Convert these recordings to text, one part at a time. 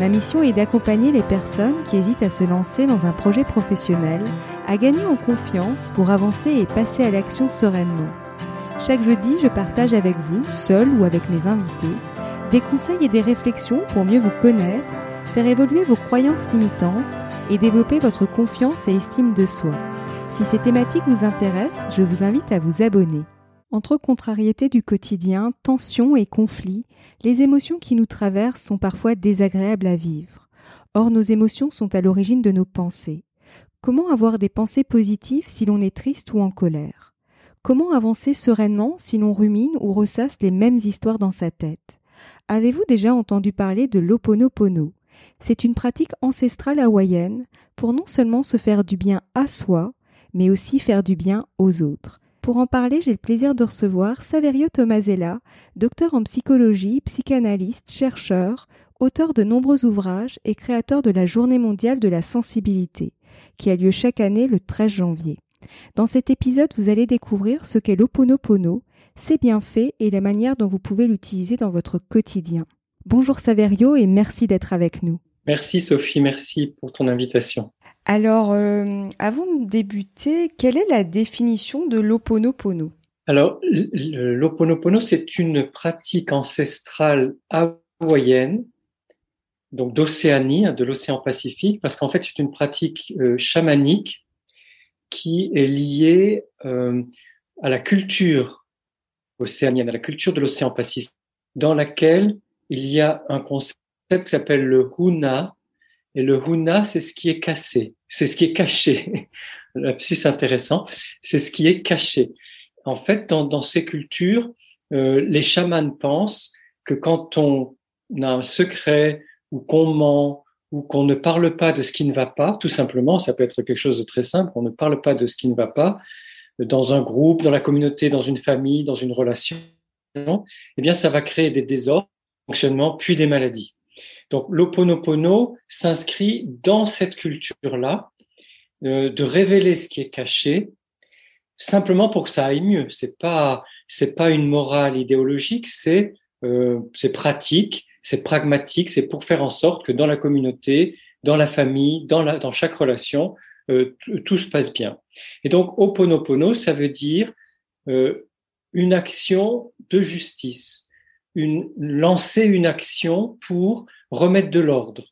Ma mission est d'accompagner les personnes qui hésitent à se lancer dans un projet professionnel, à gagner en confiance pour avancer et passer à l'action sereinement. Chaque jeudi, je partage avec vous, seul ou avec mes invités, des conseils et des réflexions pour mieux vous connaître, faire évoluer vos croyances limitantes et développer votre confiance et estime de soi. Si ces thématiques vous intéressent, je vous invite à vous abonner. Entre contrariétés du quotidien, tensions et conflits, les émotions qui nous traversent sont parfois désagréables à vivre. Or, nos émotions sont à l'origine de nos pensées. Comment avoir des pensées positives si l'on est triste ou en colère? Comment avancer sereinement si l'on rumine ou ressasse les mêmes histoires dans sa tête? Avez-vous déjà entendu parler de l'oponopono C'est une pratique ancestrale hawaïenne pour non seulement se faire du bien à soi, mais aussi faire du bien aux autres. Pour en parler, j'ai le plaisir de recevoir Saverio Tomasella, docteur en psychologie, psychanalyste, chercheur, auteur de nombreux ouvrages et créateur de la Journée mondiale de la sensibilité, qui a lieu chaque année le 13 janvier. Dans cet épisode, vous allez découvrir ce qu'est l'Oponopono, ses bienfaits et la manière dont vous pouvez l'utiliser dans votre quotidien. Bonjour Saverio et merci d'être avec nous. Merci Sophie, merci pour ton invitation. Alors, euh, avant de débuter, quelle est la définition de l'Oponopono? Alors, l'Oponopono, c'est une pratique ancestrale hawaïenne, donc d'Océanie, de l'océan Pacifique, parce qu'en fait, c'est une pratique euh, chamanique qui est liée euh, à la culture océanienne, à la culture de l'océan Pacifique, dans laquelle il y a un concept qui s'appelle le Huna, et le huna, c'est ce qui est cassé, c'est ce qui est caché. Lapsus intéressant, c'est ce qui est caché. En fait, dans, dans ces cultures, euh, les chamans pensent que quand on a un secret ou qu'on ment ou qu'on ne parle pas de ce qui ne va pas, tout simplement, ça peut être quelque chose de très simple, on ne parle pas de ce qui ne va pas dans un groupe, dans la communauté, dans une famille, dans une relation, eh bien, ça va créer des désordres, fonctionnement, puis des maladies. Donc l'Oponopono s'inscrit dans cette culture-là, euh, de révéler ce qui est caché, simplement pour que ça aille mieux. C'est pas c'est pas une morale idéologique, c'est euh, c'est pratique, c'est pragmatique, c'est pour faire en sorte que dans la communauté, dans la famille, dans la dans chaque relation, euh, tout se passe bien. Et donc Oponopono, ça veut dire euh, une action de justice, une lancer une action pour remettre de l'ordre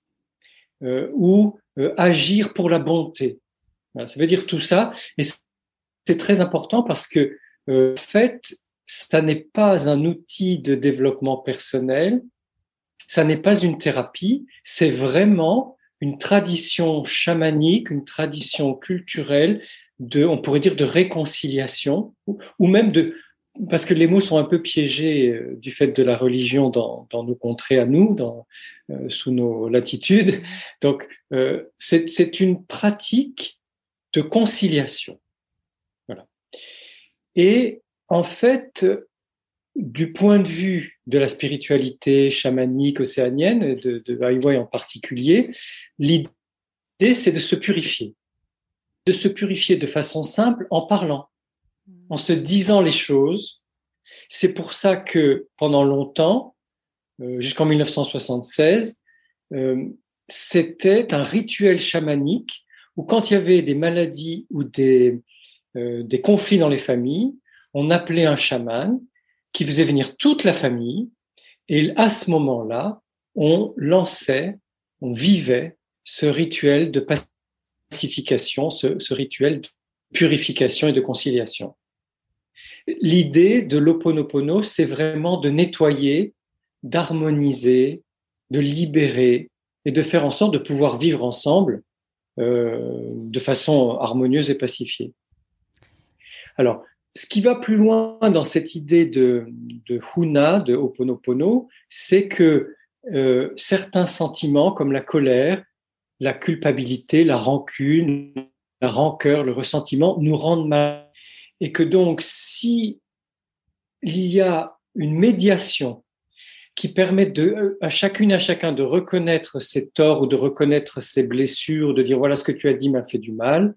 euh, ou euh, agir pour la bonté. ça veut dire tout ça. Et c'est très important parce que, euh, en fait, ça n'est pas un outil de développement personnel, ça n'est pas une thérapie, c'est vraiment une tradition chamanique, une tradition culturelle de, on pourrait dire, de réconciliation ou même de, parce que les mots sont un peu piégés euh, du fait de la religion dans, nos contrées à nous, dans, euh, sous nos latitudes. Donc, euh, c'est une pratique de conciliation. Voilà. Et en fait, du point de vue de la spiritualité chamanique océanienne, de, de en particulier, l'idée, c'est de se purifier. De se purifier de façon simple en parlant en se disant les choses. C'est pour ça que pendant longtemps, euh, jusqu'en 1976, euh, c'était un rituel chamanique où quand il y avait des maladies ou des, euh, des conflits dans les familles, on appelait un chaman qui faisait venir toute la famille et à ce moment-là, on lançait, on vivait ce rituel de pacification, ce, ce rituel de purification et de conciliation. L'idée de l'Oponopono, c'est vraiment de nettoyer, d'harmoniser, de libérer et de faire en sorte de pouvoir vivre ensemble euh, de façon harmonieuse et pacifiée. Alors, ce qui va plus loin dans cette idée de, Huna, de Oponopono, c'est que euh, certains sentiments comme la colère, la culpabilité, la rancune, la rancœur, le ressentiment nous rendent mal. Et que donc, si il y a une médiation qui permet de, à chacune, à chacun de reconnaître ses torts ou de reconnaître ses blessures, de dire voilà ce que tu as dit m'a fait du mal,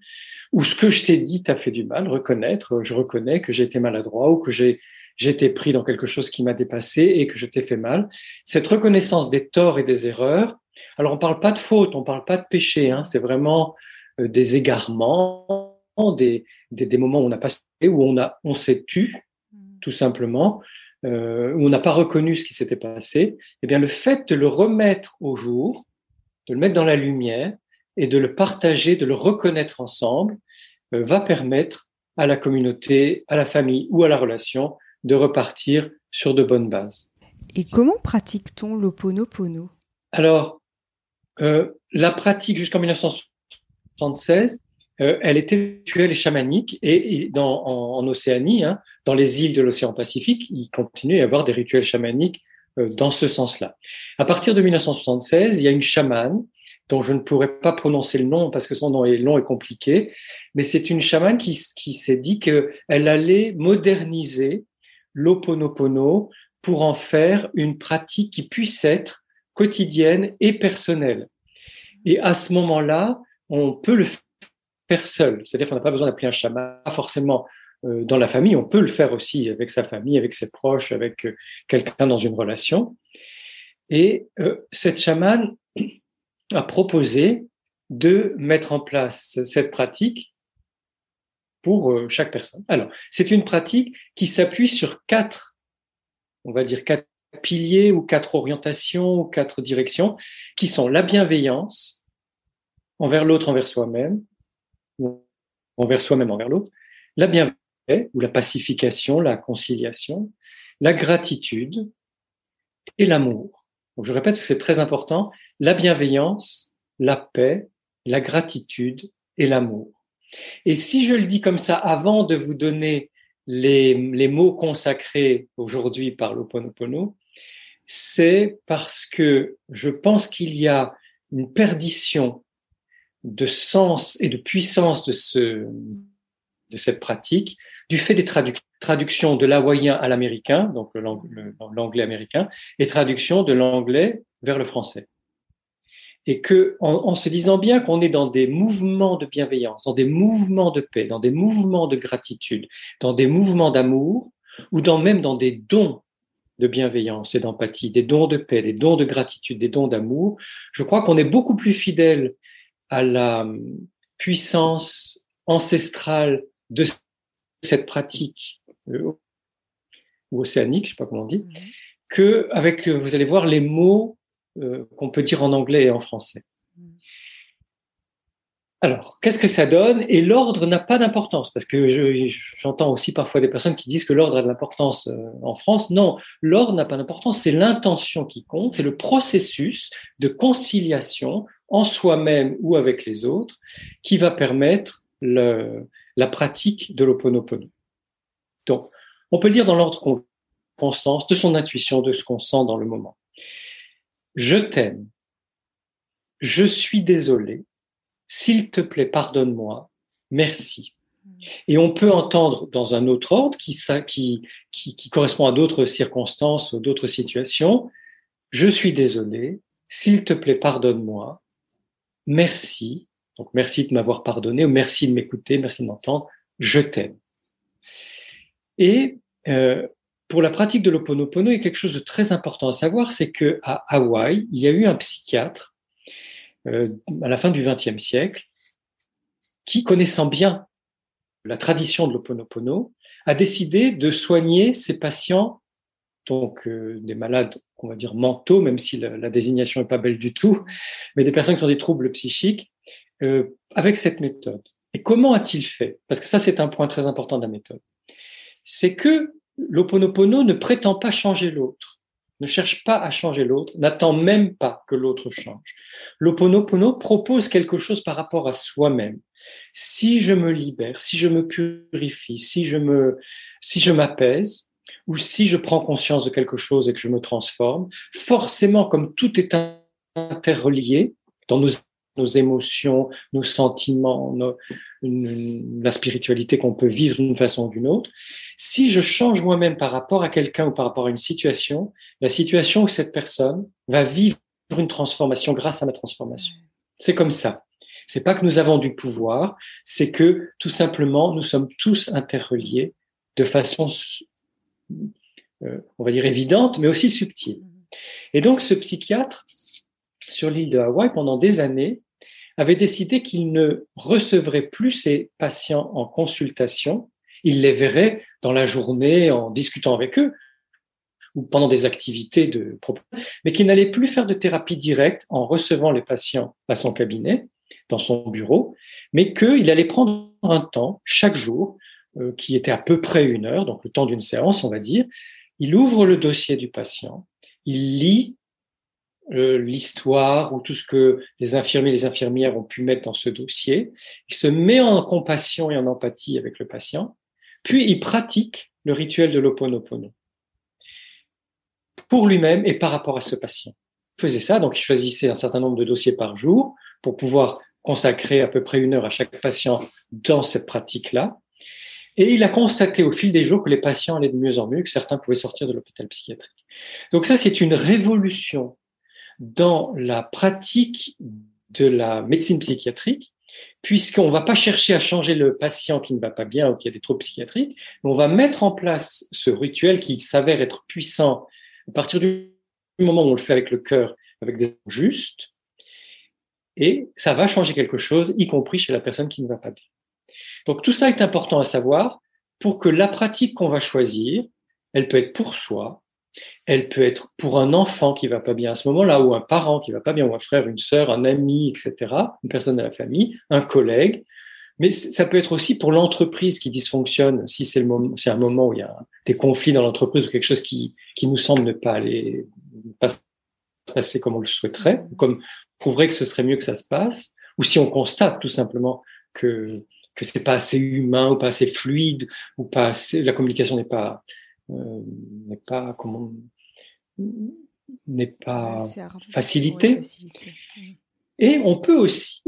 ou ce que je t'ai dit t'a fait du mal, reconnaître, je reconnais que j'ai été maladroit ou que j'ai été pris dans quelque chose qui m'a dépassé et que je t'ai fait mal. Cette reconnaissance des torts et des erreurs. Alors on parle pas de faute, on parle pas de péché, hein, c'est vraiment euh, des égarements, des, des, des, moments où on n'a pas où on a on s'est tu tout simplement, euh, où on n'a pas reconnu ce qui s'était passé. Eh bien le fait de le remettre au jour, de le mettre dans la lumière et de le partager, de le reconnaître ensemble, euh, va permettre à la communauté, à la famille ou à la relation de repartir sur de bonnes bases. Et comment pratique-t-on l'Oponopono? Alors, euh, la pratique jusqu'en 1976, euh, elle était rituelle et chamanique, et, dans, en, Océanie, hein, dans les îles de l'océan Pacifique, il continue à y avoir des rituels chamaniques euh, dans ce sens-là. À partir de 1976, il y a une chamane dont je ne pourrais pas prononcer le nom parce que son nom est long et compliqué, mais c'est une chamane qui, qui s'est dit qu'elle allait moderniser l'Oponopono pour en faire une pratique qui puisse être quotidienne et personnelle. Et à ce moment-là, on peut le faire seul. C'est-à-dire qu'on n'a pas besoin d'appeler un chaman, forcément euh, dans la famille, on peut le faire aussi avec sa famille, avec ses proches, avec euh, quelqu'un dans une relation. Et euh, cette chamane a proposé de mettre en place cette pratique pour chaque personne. Alors, c'est une pratique qui s'appuie sur quatre, on va dire quatre piliers ou quatre orientations ou quatre directions, qui sont la bienveillance envers l'autre, envers soi-même, envers soi-même, envers l'autre, la bienveillance ou la pacification, la conciliation, la gratitude et l'amour. Je répète que c'est très important, la bienveillance, la paix, la gratitude et l'amour. Et si je le dis comme ça avant de vous donner les, les mots consacrés aujourd'hui par l'Oponopono, c'est parce que je pense qu'il y a une perdition de sens et de puissance de, ce, de cette pratique du fait des traductions de l'hawaïen à l'américain, donc l'anglais américain, et traduction de l'anglais vers le français. Et que, en, se disant bien qu'on est dans des mouvements de bienveillance, dans des mouvements de paix, dans des mouvements de gratitude, dans des mouvements d'amour, ou dans, même dans des dons de bienveillance et d'empathie, des dons de paix, des dons de gratitude, des dons d'amour, je crois qu'on est beaucoup plus fidèle à la puissance ancestrale de cette pratique euh, ou océanique, je sais pas comment on dit, mhm. que avec euh, vous allez voir les mots euh, qu'on peut dire en anglais et en français. Mhm. Alors, qu'est-ce que ça donne? Et l'ordre n'a pas d'importance, parce que j'entends aussi parfois des personnes qui disent que l'ordre a de l'importance en France. Non, l'ordre n'a pas d'importance, c'est l'intention qui compte, c'est le processus de conciliation en soi-même ou avec les autres qui va permettre le, la pratique de l'Oponopono. Donc, on peut dire dans l'ordre constance de son intuition, de ce qu'on sent dans le moment. Je t'aime. Je suis désolé. S'il te plaît, pardonne-moi. Merci. Et on peut entendre dans un autre ordre qui, qui, qui, qui correspond à d'autres circonstances ou d'autres situations. Je suis désolé. S'il te plaît, pardonne-moi. Merci. Donc merci de m'avoir pardonné, ou merci de m'écouter, merci de m'entendre, je t'aime. Et euh, pour la pratique de l'Oponopono, il y a quelque chose de très important à savoir, c'est que à Hawaï, il y a eu un psychiatre euh, à la fin du XXe siècle qui, connaissant bien la tradition de l'Oponopono, a décidé de soigner ses patients, donc euh, des malades, on va dire mentaux, même si la, désignation n'est pas belle du tout, mais des personnes qui ont des troubles psychiques, euh, avec cette méthode. Et comment a-t-il fait? Parce que ça, c'est un point très important de la méthode. C'est que l'Oponopono ne prétend pas changer l'autre, ne cherche pas à changer l'autre, n'attend même pas que l'autre change. L'Oponopono propose quelque chose par rapport à soi-même. Si je me libère, si je me purifie, si je me, si je m'apaise, ou si je prends conscience de quelque chose et que je me transforme, forcément, comme tout est interrelié dans nos émotions, nos sentiments, la spiritualité qu'on peut vivre d'une façon ou d'une autre. Si je change moi-même par rapport à quelqu'un ou par rapport à une situation, la situation où cette personne va vivre une transformation grâce à ma transformation. C'est comme ça. C'est pas que nous avons du pouvoir, c'est que tout simplement nous sommes tous interreliés de façon, on va dire évidente, mais aussi subtile. Et donc ce psychiatre sur l'île de Hawaï pendant des années avait décidé qu'il ne recevrait plus ses patients en consultation, il les verrait dans la journée en discutant avec eux ou pendant des activités de mais qu'il n'allait plus faire de thérapie directe en recevant les patients à son cabinet, dans son bureau, mais qu'il allait prendre un temps chaque jour euh, qui était à peu près une heure, donc le temps d'une séance, on va dire. Il ouvre le dossier du patient, il lit euh, l'histoire ou tout ce que les infirmiers et les infirmières ont pu mettre dans ce dossier. Il se met en compassion et en empathie avec le patient, puis il pratique le rituel de l'Oponopono pour lui-même et par rapport à ce patient. Il faisait ça, donc il choisissait un certain nombre de dossiers par jour pour pouvoir consacrer à peu près une heure à chaque patient dans cette pratique-là. Et il a constaté au fil des jours que les patients allaient de mieux en mieux, que certains pouvaient sortir de l'hôpital psychiatrique. Donc ça, c'est une révolution dans la pratique de la médecine psychiatrique, puisqu'on ne va pas chercher à changer le patient qui ne va pas bien ou qui a des troubles psychiatriques, mais on va mettre en place ce rituel qui s'avère être puissant à partir du moment où on le fait avec le cœur, avec des justes, et ça va changer quelque chose, y compris chez la personne qui ne va pas bien. Donc tout ça est important à savoir pour que la pratique qu'on va choisir, elle peut être pour soi, elle peut être pour un enfant qui va pas bien à ce moment-là, ou un parent qui va pas bien, ou un frère, une sœur, un ami, etc., une personne de la famille, un collègue. Mais ça peut être aussi pour l'entreprise qui dysfonctionne, si c'est un moment où il y a des conflits dans l'entreprise ou quelque chose qui, qui nous semble ne pas aller, pas se passer comme on le souhaiterait, comme prouverait que ce serait mieux que ça se passe, ou si on constate tout simplement que que c'est pas assez humain ou pas assez fluide ou pas assez, la communication n'est pas euh, n'est pas comment n'est pas facilité. Et on peut aussi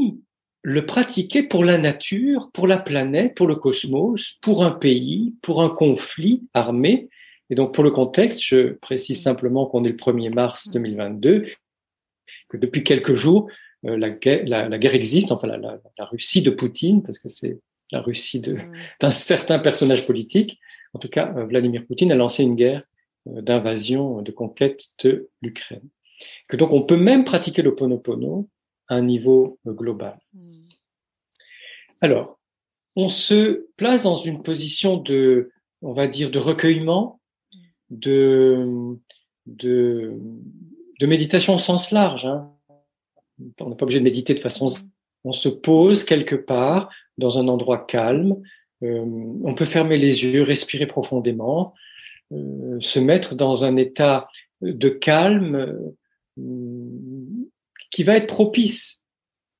le pratiquer pour la nature, pour la planète, pour le cosmos, pour un pays, pour un conflit armé. Et donc, pour le contexte, je précise simplement qu'on est le 1er mars 2022, que depuis quelques jours, la, guerre, la, guerre existe, enfin la, la, la, Russie de Poutine, parce que c'est la Russie d'un certain personnage politique, en tout cas, euh, Vladimir Poutine a lancé une guerre euh, d'invasion, de conquête de l'Ukraine. Que donc on peut même pratiquer le Ponopono à un niveau euh, global. Hmm. Alors, on se place dans une position de, on va dire, de recueillement, de, de, de méditation au sens large. Hein. On n'est pas obligé de méditer de façon. On se pose quelque part dans un endroit calme, euh, on peut fermer les yeux, respirer profondément, euh, se mettre dans un état de calme euh, qui va être propice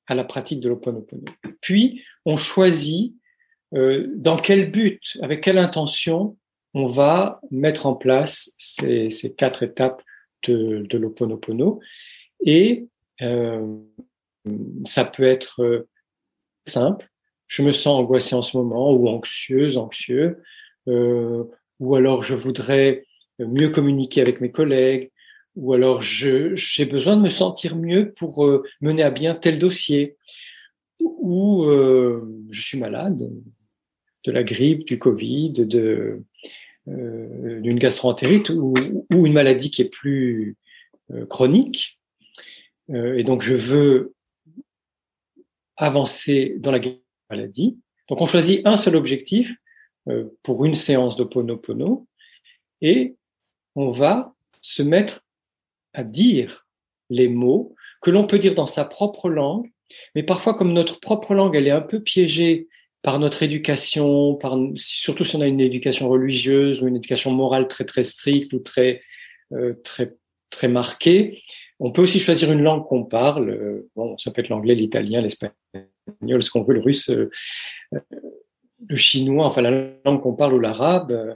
à la pratique de l'Ho'oponopono. Puis, on choisit dans quel but, avec quelle intention on va mettre en place ces, quatre étapes de, de l'Ho'oponopono. Et ça peut être simple, je me sens angoissé en ce moment ou anxieuse, anxieux, euh, ou alors je voudrais mieux communiquer avec mes collègues, ou alors j'ai besoin de me sentir mieux pour euh, mener à bien tel dossier, ou euh, je suis malade de la grippe, du Covid, de euh, d'une gastroentérite ou, une maladie qui est plus euh, chronique, et donc je veux avancer dans la maladie. Donc on choisit un seul objectif euh, pour une séance d'Oponopono et on va se mettre à dire les mots que l'on peut dire dans sa propre langue, mais parfois comme notre propre langue elle est un peu piégée par notre éducation, par, surtout si on a une éducation religieuse ou une éducation morale très très stricte ou très euh, très très marquée, on peut aussi choisir une langue qu'on parle. Euh, bon, ça peut être l'anglais, l'italien, l'espagnol, ce qu'on veut, le russe, euh, le chinois, enfin la langue qu'on parle ou l'arabe,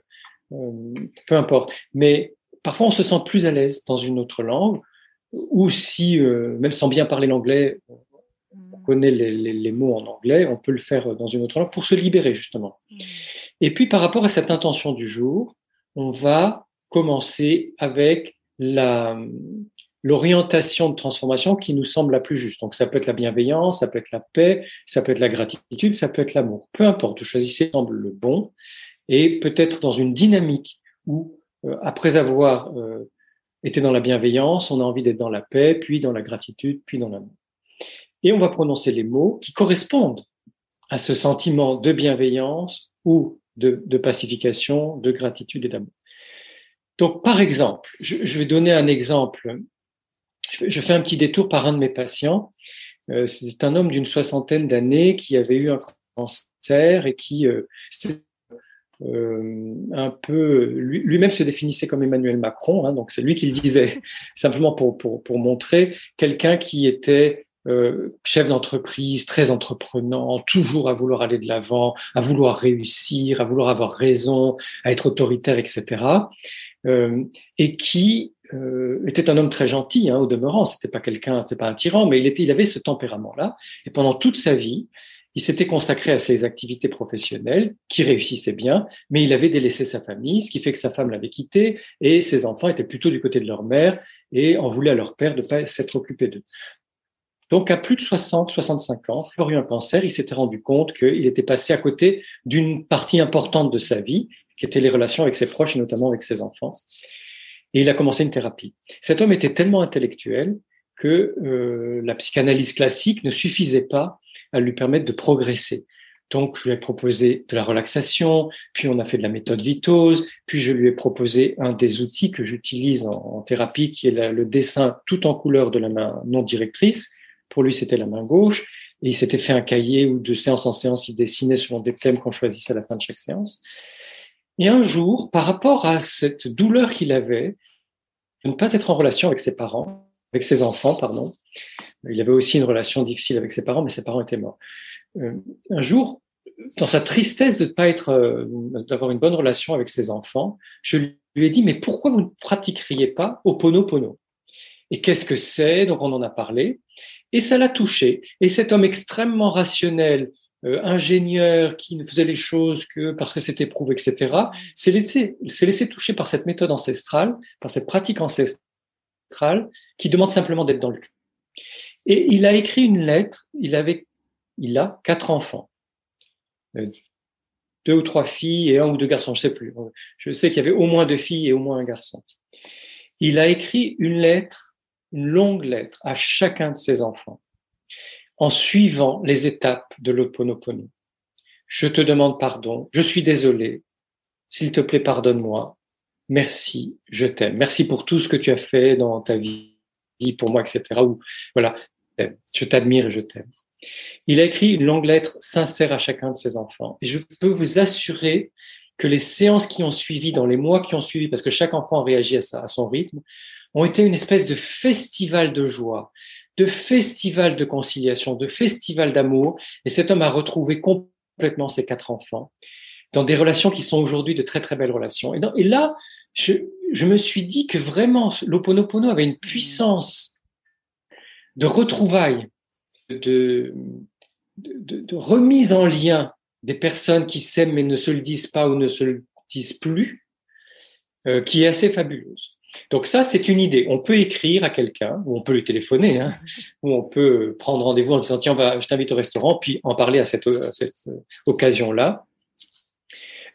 euh, peu importe. Mais parfois, on se sent plus à l'aise dans une autre langue, ou si, même sans bien parler l'anglais, connaît les, mots en anglais, on peut le faire dans une autre langue pour se libérer justement. Mm. Et puis par rapport à cette intention du jour, on va commencer avec la, l'orientation de transformation qui nous semble la plus juste. Donc ça peut être la bienveillance, ça peut être la paix, ça peut être la gratitude, ça peut être l'amour. Peu importe, choisissez le bon et peut-être dans une dynamique où euh, après avoir euh, été dans la bienveillance, on a envie d'être dans la paix, puis dans la gratitude, puis dans l'amour. Et on va prononcer les mots qui correspondent à ce sentiment de bienveillance ou de pacification, de gratitude et d'amour. Donc, par exemple, je, vais donner un exemple. Je fais un petit détour par un de mes patients. Euh, c'est un homme d'une soixantaine d'années qui avait eu un cancer et qui euh, euh, un peu lui-même se définissait comme Emmanuel Macron. Hein, donc, c'est lui qui le disait simplement pour, pour, pour montrer quelqu'un qui était euh, chef d'entreprise, très entreprenant, toujours à vouloir aller de l'avant, à vouloir réussir, à vouloir avoir raison, à être autoritaire, etc. Euh, et qui euh, était un homme très gentil, hein, au demeurant. C'était pas quelqu'un, c'était pas un tyran, mais il était, il avait ce tempérament-là. Et pendant toute sa vie, il s'était consacré à ses activités professionnelles qui réussissaient bien, mais il avait délaissé sa famille, ce qui fait que sa femme l'avait quitté et ses enfants étaient plutôt du côté de leur mère et en voulaient à leur père de pas s'être occupé d'eux. Donc, à plus de 60, 65 ans, il a eu un cancer, il s'était rendu compte qu'il était passé à côté d'une partie importante de sa vie, qui était les relations avec ses proches, et notamment avec ses enfants. Et il a commencé une thérapie. Cet homme était tellement intellectuel que euh, la psychanalyse classique ne suffisait pas à lui permettre de progresser. Donc, je lui ai proposé de la relaxation, puis on a fait de la méthode Vitose, puis je lui ai proposé un des outils que j'utilise en, thérapie, qui est le dessin tout en couleur de la main non directrice, pour lui, c'était la main gauche. Et il s'était fait un cahier où de séance en séance, il dessinait selon des thèmes qu'on choisissait à la fin de chaque séance. Et un jour, par rapport à cette douleur qu'il avait de ne pas être en relation avec ses parents, avec ses enfants, pardon, il avait aussi une relation difficile avec ses parents, mais ses parents étaient morts. Euh, un jour, dans sa tristesse de ne pas être, euh, d'avoir une bonne relation avec ses enfants, je lui ai dit, mais pourquoi vous ne pratiqueriez pas Oponopono Et qu'est-ce que c'est? Donc on en a parlé. Et ça l'a touché. Et cet homme extrêmement rationnel, euh, ingénieur, qui ne faisait les choses que parce que c'était prouvé, etc., s'est laissé, laissé toucher par cette méthode ancestrale, par cette pratique ancestrale, qui demande simplement d'être dans le cœur. Et il a écrit une lettre, il avait, il a quatre enfants. Euh, deux ou trois filles et un ou deux garçons, je sais plus. Je sais qu'il y avait au moins deux filles et au moins un garçon. Il a écrit une lettre une longue lettre à chacun de ses enfants en suivant les étapes de l'Oponopono. Je te demande pardon, je suis désolé, s'il te plaît, pardonne-moi, merci, je t'aime, merci pour tout ce que tu as fait dans ta vie, pour moi, etc. Ou, voilà, je t'admire et je t'aime. Il a écrit une longue lettre sincère à chacun de ses enfants. Et je peux vous assurer que les séances qui ont suivi, dans les mois qui ont suivi, parce que chaque enfant réagit à, à son rythme, ont été une espèce de festival de joie, de festival de conciliation, de festival d'amour. Et cet homme a retrouvé complètement ses quatre enfants dans des relations qui sont aujourd'hui de très très belles relations. Et, là, je, me suis dit que vraiment l'Oponopono avait une puissance de retrouvailles, de, remise en lien des personnes qui s'aiment mais ne se le disent pas ou ne se le disent plus, euh, qui est assez fabuleuse. Donc ça, c'est une idée. On peut écrire à quelqu'un, ou on peut lui téléphoner, hein, ou on peut prendre rendez-vous en disant tiens, je t'invite au restaurant, puis en parler à cette, occasion-là.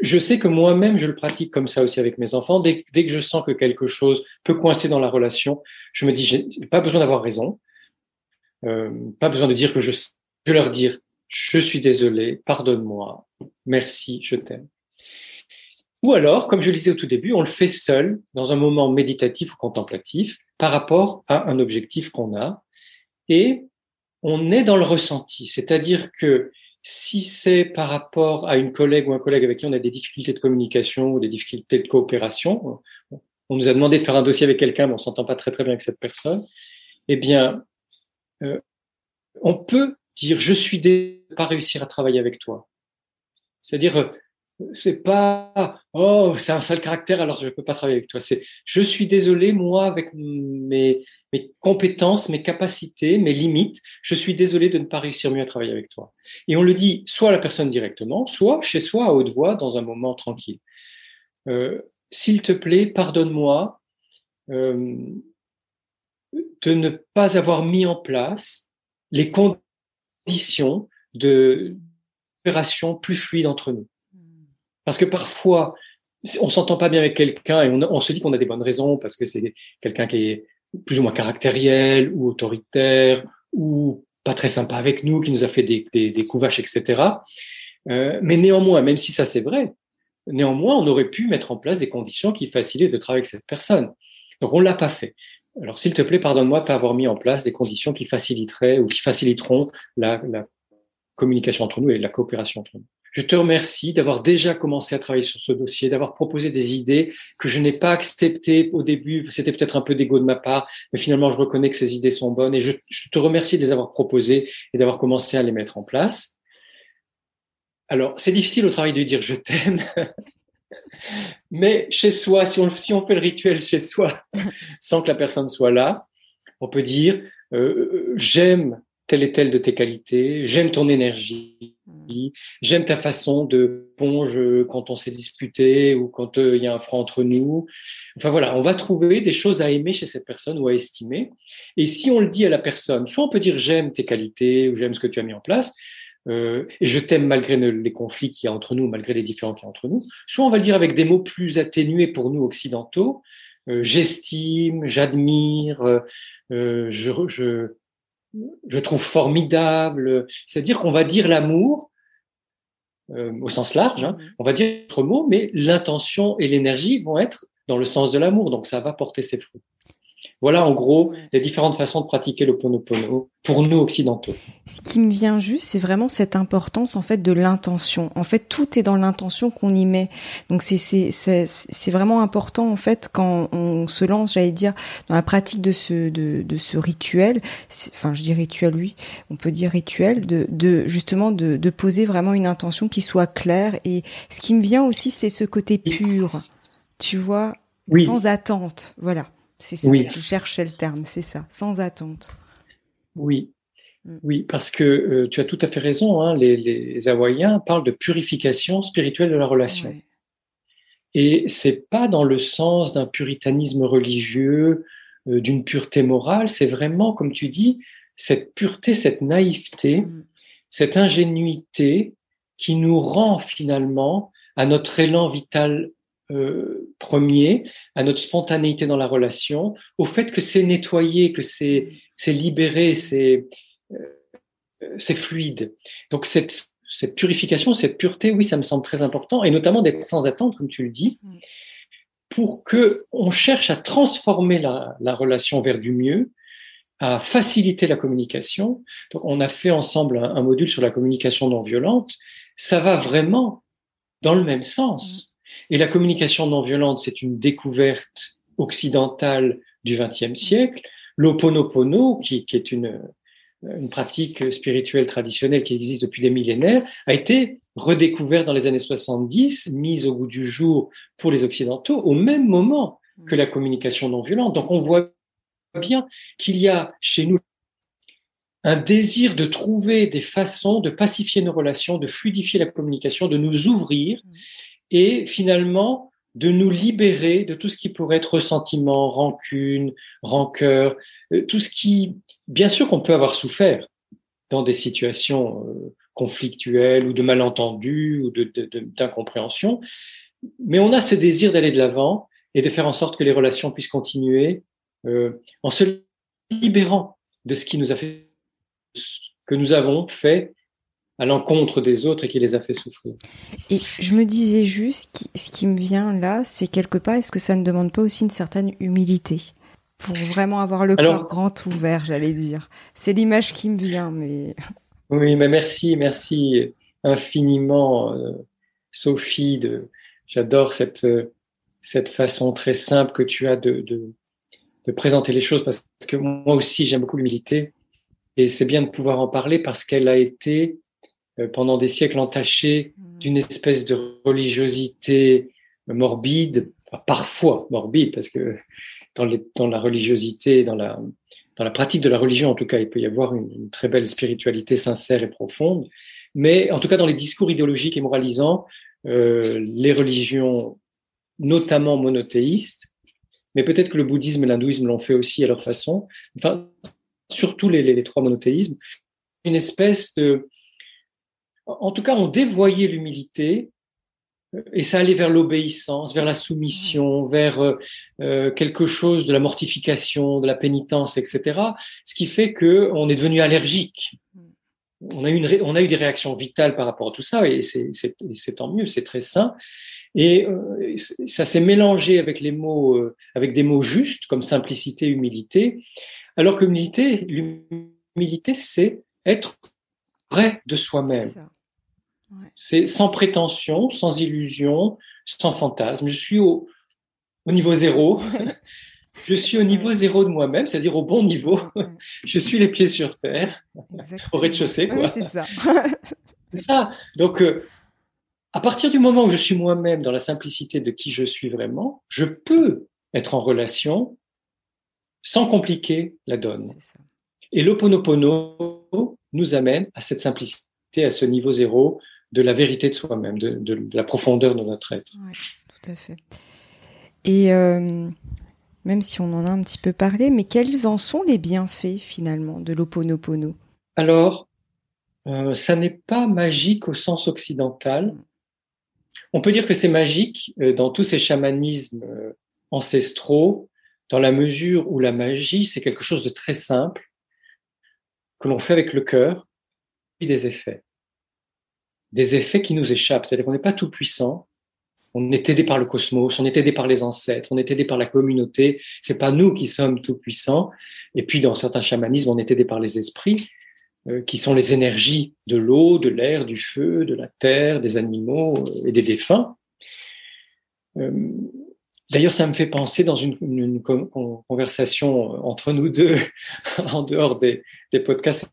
Je sais que moi-même, je le pratique comme ça aussi avec mes enfants. Dès, que je sens que quelque chose peut coincer dans la relation, je me dis, j'ai pas besoin d'avoir raison, euh, pas besoin de dire que je, je leur dire, je suis désolé, pardonne-moi, merci, je t'aime. Ou alors, comme je le disais au tout début, on le fait seul, dans un moment méditatif ou contemplatif, par rapport à un objectif qu'on a. Et on est dans le ressenti. C'est-à-dire que si c'est par rapport à une collègue ou un collègue avec qui on a des difficultés de communication ou des difficultés de coopération, on nous a demandé de faire un dossier avec quelqu'un, mais on s'entend pas très très bien avec cette personne, eh bien, euh, on peut dire je suis pas réussir à travailler avec toi. C'est-à-dire c'est pas oh c'est un sale caractère alors je ne peux pas travailler avec toi. C'est je suis désolé moi avec mes mes compétences mes capacités mes limites je suis désolé de ne pas réussir mieux à travailler avec toi. Et on le dit soit à la personne directement soit chez soi à haute voix dans un moment tranquille. Euh, s'il te plaît pardonne-moi euh, de ne pas avoir mis en place les conditions de opération plus fluide entre nous parce que parfois, on s'entend pas bien avec quelqu'un et on, se dit qu'on a des bonnes raisons parce que c'est quelqu'un qui est plus ou moins caractériel ou autoritaire ou pas très sympa avec nous, qui nous a fait des, des, etc. Euh, mais néanmoins, même si ça c'est vrai, néanmoins, on aurait pu mettre en place des conditions qui facilitent le travail avec cette personne. Donc on l'a pas fait. Alors s'il te plaît, pardonne-moi de pas avoir mis en place des conditions qui faciliteraient ou qui faciliteront la communication entre nous et la coopération entre nous. Je te remercie d'avoir déjà commencé à travailler sur ce dossier, d'avoir proposé des idées que je n'ai pas acceptées au début. C'était peut-être un peu d'ego de ma part, mais finalement, je reconnais que ces idées sont bonnes et je, te remercie de les avoir proposées et d'avoir commencé à les mettre en place. Alors, c'est difficile au travail de dire je t'aime. Mais chez soi, si on, si on fait le rituel chez soi, sans que la personne soit là, on peut dire euh j'aime telle et telle de tes qualités, j'aime ton énergie, j'aime ta façon de ponge quand on s'est disputé ou quand euh, il y a un franc entre nous. Enfin voilà, on va trouver des choses à aimer chez cette personne ou à estimer. Et si on le dit à la personne, soit on peut dire j'aime tes qualités ou j'aime ce que tu as mis en place, euh, et je t'aime malgré les conflits qu'il y a entre nous, malgré les différends qu'il y a entre nous. Soit on va le dire avec des mots plus atténués pour nous occidentaux. Euh, j'estime, j'admire, je, je, je trouve formidable. C'est-à-dire qu'on va dire l'amour euh, au sens large, hein. on va dire autre mot, mais l'intention et l'énergie vont être dans le sens de l'amour, donc ça va porter ses fruits. Voilà en gros les différentes façons de pratiquer le Ponopono pour nous occidentaux. Ce qui me vient juste, c'est vraiment cette importance en fait de l'intention. En fait, tout est dans l'intention qu'on y met. Donc c'est c'est c'est vraiment important en fait quand on se lance, j'allais dire, dans la pratique de ce de, de ce rituel. Enfin, je dis rituel, oui, on peut dire rituel de de justement de de poser vraiment une intention qui soit claire. Et ce qui me vient aussi, c'est ce côté pur. Tu vois, sans attente. Voilà. C'est ça, oui. je cherchais le terme, c'est ça, sans attente. Oui, mm. oui, parce que euh, tu as tout à fait raison, hein, les, les, Hawaïens parlent de purification spirituelle de la relation. Et c'est pas dans le sens d'un puritanisme religieux, euh, d'une pureté morale, c'est vraiment, comme tu dis, cette pureté, cette naïveté, mm. cette ingénuité qui nous rend finalement à notre élan vital euh, premier, à notre spontanéité dans la relation, au fait que c'est nettoyé, que c'est libéré, c'est euh, c'est fluide. Donc cette, cette purification, cette pureté, oui, ça me semble très important, et notamment d'être sans attente, comme tu le dis, mm. pour que on cherche à transformer la, la relation vers du mieux, à faciliter la communication. Donc, on a fait ensemble un, un module sur la communication non violente. Ça va vraiment dans le même sens. Et la communication non violente, c'est une découverte occidentale du XXe siècle. L'Oponopono, qui, qui est une pratique spirituelle traditionnelle qui existe depuis des millénaires, a été redécouverte dans les années 70, mise au goût du jour pour les Occidentaux, au même moment que la communication non violente. Donc on voit bien qu'il y a chez nous un désir de trouver des façons de pacifier nos relations, de fluidifier la communication, de nous ouvrir et finalement de nous libérer de tout ce qui pourrait être ressentiment, rancune, rancœur, euh, tout ce qui, bien sûr qu'on peut avoir souffert dans des situations euh, conflictuelles ou de malentendus ou d'incompréhension, mais on a ce désir d'aller de l'avant et de faire en sorte que les relations puissent continuer euh, en se libérant de ce qui nous a fait, que nous avons fait à l'encontre des autres et qui les a fait souffrir. Et je me disais juste, ce qui me vient là, c'est quelque part, est-ce que ça ne demande pas aussi une certaine humilité pour vraiment avoir le corps grand ouvert, j'allais dire? C'est l'image qui me vient, mais. Oui, mais merci, merci infiniment, euh, Sophie. De, j'adore cette cette façon très simple que tu as de, de, de présenter les choses parce que moi aussi j'aime beaucoup l'humilité et c'est bien de pouvoir en parler parce qu'elle a été euh, pendant des siècles entaché d'une espèce de religiosité morbide, parfois morbide, parce que dans, les, dans la religiosité, dans la, dans la pratique de la religion, en tout cas, il peut y avoir une, une, très belle spiritualité sincère et profonde. Mais en tout cas, dans les discours idéologiques et moralisants, euh, les religions, notamment monothéistes, mais peut-être que le bouddhisme et l'hindouisme l'ont fait aussi à leur façon, enfin, surtout les, les, les trois monothéismes, une espèce de... En tout cas, on dévoyait l'humilité et ça allait vers l'obéissance, vers la soumission, vers euh, euh, quelque chose de la mortification, de la pénitence, etc. Ce qui fait que on est devenu allergique. On a, eu une, on a eu des réactions vitales par rapport à tout ça, et c'est tant mieux, c'est très sain. Et euh, ça s'est mélangé avec les mots, euh, avec des mots justes comme simplicité, humilité, alors que l'humilité, c'est être près de soi-même. C'est sans prétention, sans illusion, sans fantasme. Je suis au, au niveau zéro. je suis au niveau zéro de moi-même, c'est-à-dire au bon niveau. je suis les pieds sur terre, au rez-de-chaussée, quoi. c'est ça. c'est ça. Donc, euh, à partir du moment où je suis moi-même dans la simplicité de qui je suis vraiment, je peux être en relation sans compliquer la donne. Et l'Oponopono nous amène à cette simplicité, à ce niveau zéro de la vérité de soi-même, de, de, de, la profondeur de notre être. Ouais, tout à fait. Et euh, même si on en a un petit peu parlé, mais quels en sont les bienfaits finalement de l'Oponopono? Alors, euh, ça n'est pas magique au sens occidental. On peut dire que c'est magique euh, dans tous ces chamanismes ancestraux, dans la mesure où la magie, c'est quelque chose de très simple, que l'on fait avec le cœur, et des effets des effets qui nous échappent. C'est-à-dire qu'on n'est pas tout puissant. On est aidé par le cosmos, on est aidé par les ancêtres, on est aidé par la communauté. C'est pas nous qui sommes tout puissants. Et puis, dans certains chamanismes, on est aidé par les esprits, euh, qui sont les énergies de l'eau, de l'air, du feu, de la terre, des animaux euh, et des défunts. Euh, D'ailleurs, ça me fait penser dans une, conversation entre nous deux, en dehors des podcasts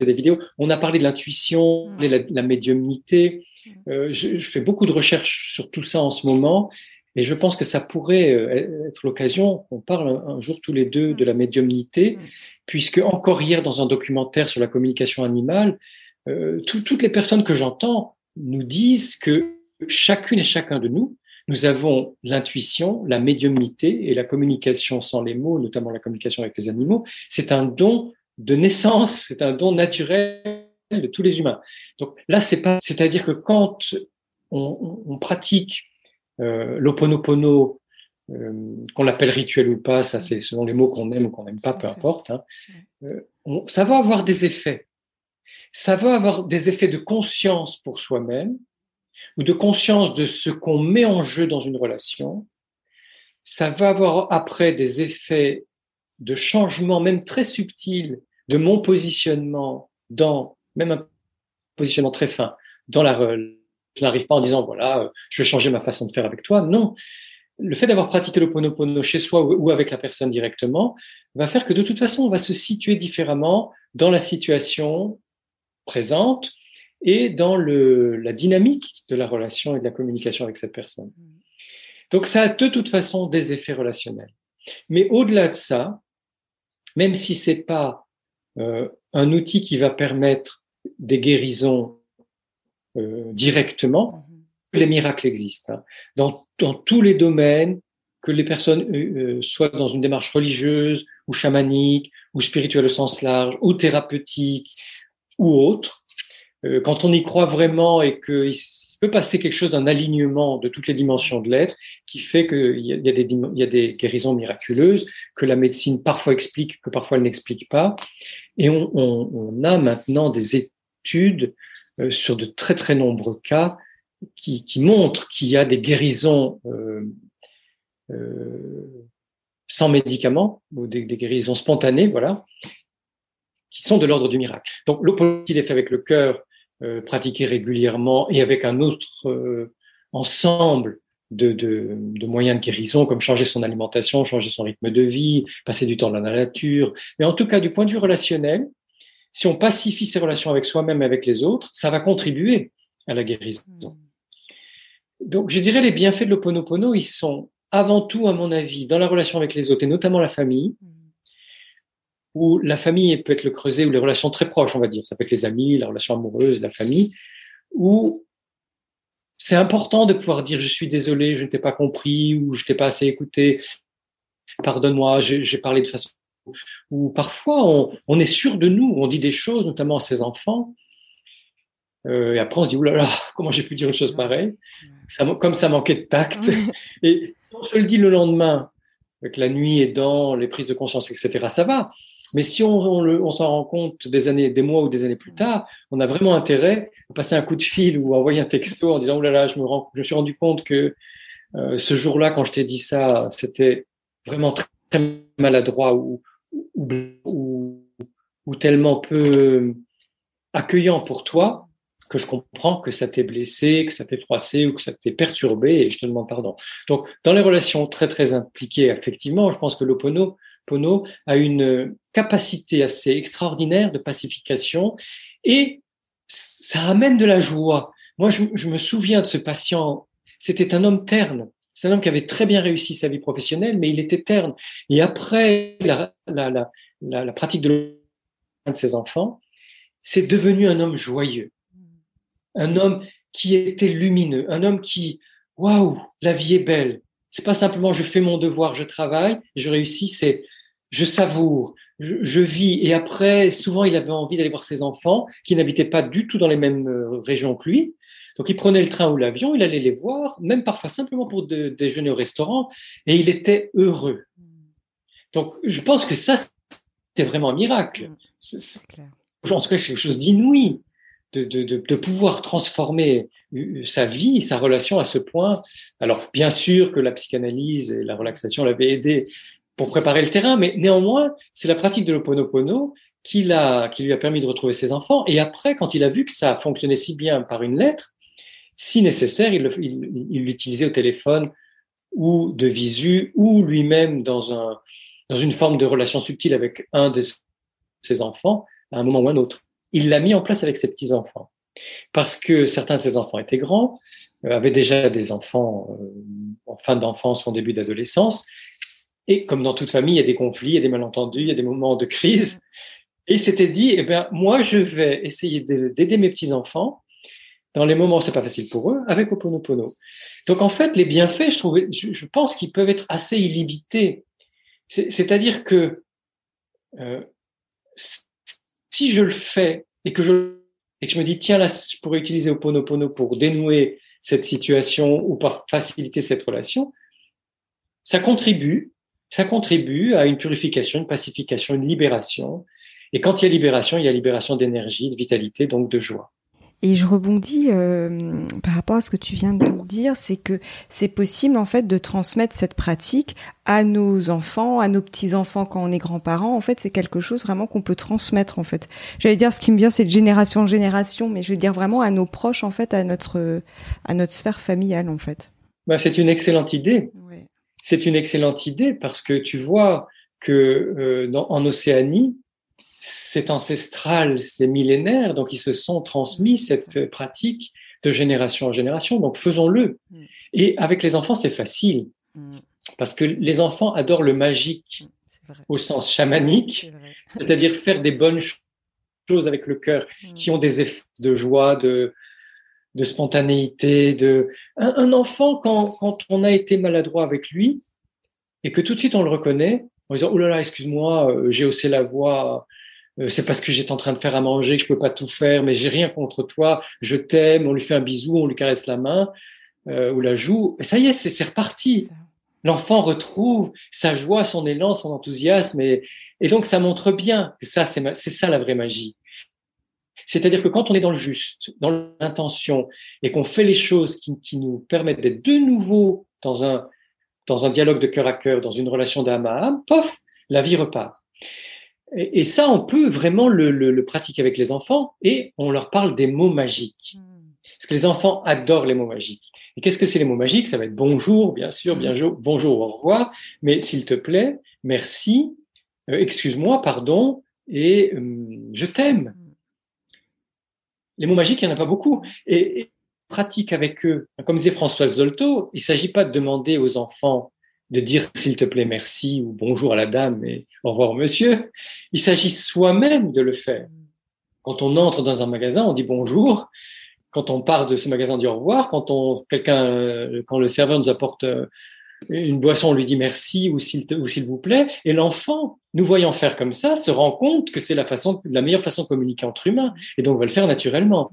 des vidéos. On a parlé de l'intuition, de la, la, médiumnité. Euh, je, je, fais beaucoup de recherches sur tout ça en ce moment. Et je pense que ça pourrait euh, être l'occasion qu'on parle un, jour tous les deux de la médiumnité, puisque encore hier dans un documentaire sur la communication animale, euh, tout, toutes les personnes que j'entends nous disent que chacune et chacun de nous, nous avons l'intuition, la médiumnité et la communication sans les mots, notamment la communication avec les animaux. C'est un don de naissance, c'est un don naturel de tous les humains. Donc là, c'est pas, c'est-à-dire que quand on, on pratique euh, l'oponopono, euh, qu'on l'appelle rituel ou pas, ça c'est selon les mots qu'on aime ou qu'on n'aime pas, peu importe. Hein, euh, on, ça va avoir des effets. Ça va avoir des effets de conscience pour soi-même ou de conscience de ce qu'on met en jeu dans une relation. Ça va avoir après des effets de changement, même très subtil, de mon positionnement dans, même un positionnement très fin, dans la relation. Je n'arrive pas en disant, voilà, je vais changer ma façon de faire avec toi. Non. Le fait d'avoir pratiqué le ponopono chez soi ou avec la personne directement va faire que de toute façon, on va se situer différemment dans la situation présente et dans le, la dynamique de la relation et de la communication avec cette personne. Donc ça a de toute façon des effets relationnels. Mais au-delà de ça, même si c'est pas euh, un outil qui va permettre des guérisons euh, directement, mhm. les miracles existent. Hein. Dans, dans, tous les domaines, que les personnes euh, soient dans une démarche religieuse ou chamanique ou spirituelle au sens large ou thérapeutique ou autre, quand on y croit vraiment et qu'il peut passer quelque chose d'un alignement de toutes les dimensions de l'être qui fait qu'il y, a des, guérisons miraculeuses que la médecine parfois explique, que parfois elle n'explique pas. Et on, a maintenant des études euh, sur de très très nombreux cas qui, montrent qu'il y a des guérisons euh, euh, sans médicaments ou des, des, guérisons spontanées, voilà, qui sont de l'ordre du miracle. Donc l'opposé est fait avec le cœur euh, pratiquer régulièrement et avec un autre euh, ensemble de, de, de, moyens de guérison, comme changer son alimentation, changer son rythme de vie, passer du temps dans la nature. Mais en tout cas, du point de vue relationnel, si on pacifie ses relations avec soi-même et avec les autres, ça va contribuer à la guérison. Hmm. Donc, je dirais les bienfaits de l'Oponopono, ils sont avant tout, à mon avis, dans la relation avec les autres, et notamment la famille, hmm. Où la famille peut être le creuset, ou les relations très proches, on va dire. Ça peut être les amis, la relation amoureuse, la famille, où c'est important de pouvoir dire je suis désolé, je ne t'ai pas compris, ou je t'ai pas assez écouté, pardonne-moi, j'ai parlé de façon où parfois on, est sûr de nous, on dit des choses, notamment à ses enfants, euh, et après on se dit oulala, comment j'ai pu dire une chose pareille? Ça, Comme ça manquait de tact. Et si on se le dit le lendemain, avec la nuit aidant, les prises de conscience, etc., ça va. Mais si on, on s'en rend compte des années, des mois ou des années plus tard, on a vraiment intérêt à passer un coup de fil ou à envoyer un texto en disant je me, rends, je me suis rendu compte que euh, ce jour-là, quand je t'ai dit ça, c'était vraiment très, très maladroit ou, ou, ou, tellement peu accueillant pour toi que je comprends que ça t'ait blessé, que ça t'ait froissé ou que ça t'ait perturbé et je te demande pardon. Donc, dans les relations très, très impliquées, effectivement, je pense que l'Opono Pono a une capacité assez extraordinaire de pacification et ça amène de la joie. Moi, je, me souviens de ce patient. C'était un homme terne. C'est un homme qui avait très bien réussi sa vie professionnelle, mais il était terne. Et après la pratique de de ses enfants, c'est devenu un homme joyeux, un homme qui était lumineux, un homme qui, waouh, la vie est belle. C'est pas simplement je fais mon devoir, je travaille, je réussis, c'est je savoure, je, je, vis. Et après, souvent, il avait envie d'aller voir ses enfants qui n'habitaient pas du tout dans les mêmes euh, régions que lui. Donc il prenait le train ou l'avion, il allait les voir, même parfois simplement pour déjeuner au restaurant, et il était heureux. Donc je pense que ça, c'était vraiment un miracle. C'est En tout cas, c'est quelque chose d'inouï de, de, de, pouvoir transformer euh, euh, sa vie, sa relation à ce point. Alors bien sûr que la psychanalyse et la relaxation l'avaient aidé pour préparer le terrain, mais néanmoins, c'est la pratique de l'Oponopono qui, qui lui a permis de retrouver ses enfants. Et après, quand il a vu que ça fonctionnait si bien par une lettre, si nécessaire, il l'utilisait au téléphone ou de visu ou lui-même dans, dans une forme de relation subtile avec un de ses enfants à un moment ou un autre. Il l'a mis en place avec ses petits-enfants. Parce que certains de ses enfants étaient grands, euh, avaient déjà des enfants euh, en fin d'enfance ou en début d'adolescence. Et comme dans toute famille, il y a des conflits, il y a des malentendus, il y a des moments de crise. Et il s'était dit, eh bien, moi, je vais essayer d'aider mes petits-enfants dans les moments où c'est pas facile pour eux, avec Oponopono. Donc en fait, les bienfaits, je trouve, je, pense qu'ils peuvent être assez illimités. C'est-à-dire que euh, si je le fais et que je et que je me dis tiens là, je pourrais utiliser Oponopono pour dénouer cette situation ou pour faciliter cette relation, ça contribue, ça contribue à une purification, une pacification, une libération. Et quand il y a libération, il y a libération d'énergie, de vitalité, donc de joie. Et je rebondis euh, par rapport à ce que tu viens de dire, c'est que c'est possible en fait de transmettre cette pratique à nos enfants, à nos petits enfants quand on est grands-parents. En fait, c'est quelque chose vraiment qu'on peut transmettre en fait. J'allais dire ce qui me vient, c'est de génération en génération, mais je veux dire vraiment à nos proches en fait, à notre à notre sphère familiale en fait. Bah, c'est une excellente idée. C'est une excellente idée parce que tu vois que euh, dans, en Océanie, c'est ancestral, c'est millénaire, donc ils se sont transmis cette pratique de génération en génération. Donc faisons-le. Mm. Et avec les enfants, c'est facile, mm. parce que les enfants adorent le magique mm, au sens chamanique, c'est-à-dire faire des bonnes choses avec le cœur, qui ont des effets de joie, de, de spontanéité, de un, enfant quand, quand on a été maladroit avec lui et que tout de suite on le reconnaît en disant oh là là excuse-moi euh, j'ai haussé la voix euh, c'est parce que j'étais en train de faire à manger que je peux pas tout faire, mais j'ai rien contre toi, je t'aime, on lui fait un bisou, on lui caresse la main euh, ou la joue, et ça y est, c'est reparti. L'enfant retrouve sa joie, son élan, son enthousiasme, et, et donc ça montre bien que ça, c'est ça la vraie magie. C'est-à-dire que quand on est dans le juste, dans l'intention, et qu'on fait les choses qui, qui nous permettent d'être de nouveau dans un, dans un dialogue de cœur à cœur, dans une relation d'âme à âme, pof, la vie repart. Et, ça, on peut vraiment le, pratiquer avec les enfants et on leur parle des mots magiques. Hmm. Parce que les enfants adorent les mots magiques. Et qu'est-ce que c'est les mots magiques? Ça va être bonjour, bien sûr, bien hmm. bonjour, au revoir, mais s'il te plaît, merci, euh, excuse-moi, pardon, et euh, je t'aime. Les mots magiques, il n'y en a pas beaucoup. Et, pratique avec eux. Comme disait François Zolto, il ne s'agit pas de demander aux enfants de dire s'il te plaît merci ou bonjour à la dame et au revoir au monsieur. Il s'agit soi-même de le faire. Quand on entre dans un magasin, on dit bonjour. Quand on part de ce magasin, on dit au revoir. Quand on, quelqu'un, euh, quand le serveur nous apporte euh, une boisson, on lui dit merci ou s'il, ou s'il vous plaît. Et l'enfant, nous voyant faire comme ça, se rend compte que c'est la façon, la meilleure façon de communiquer entre humains. Et donc, on va le faire naturellement.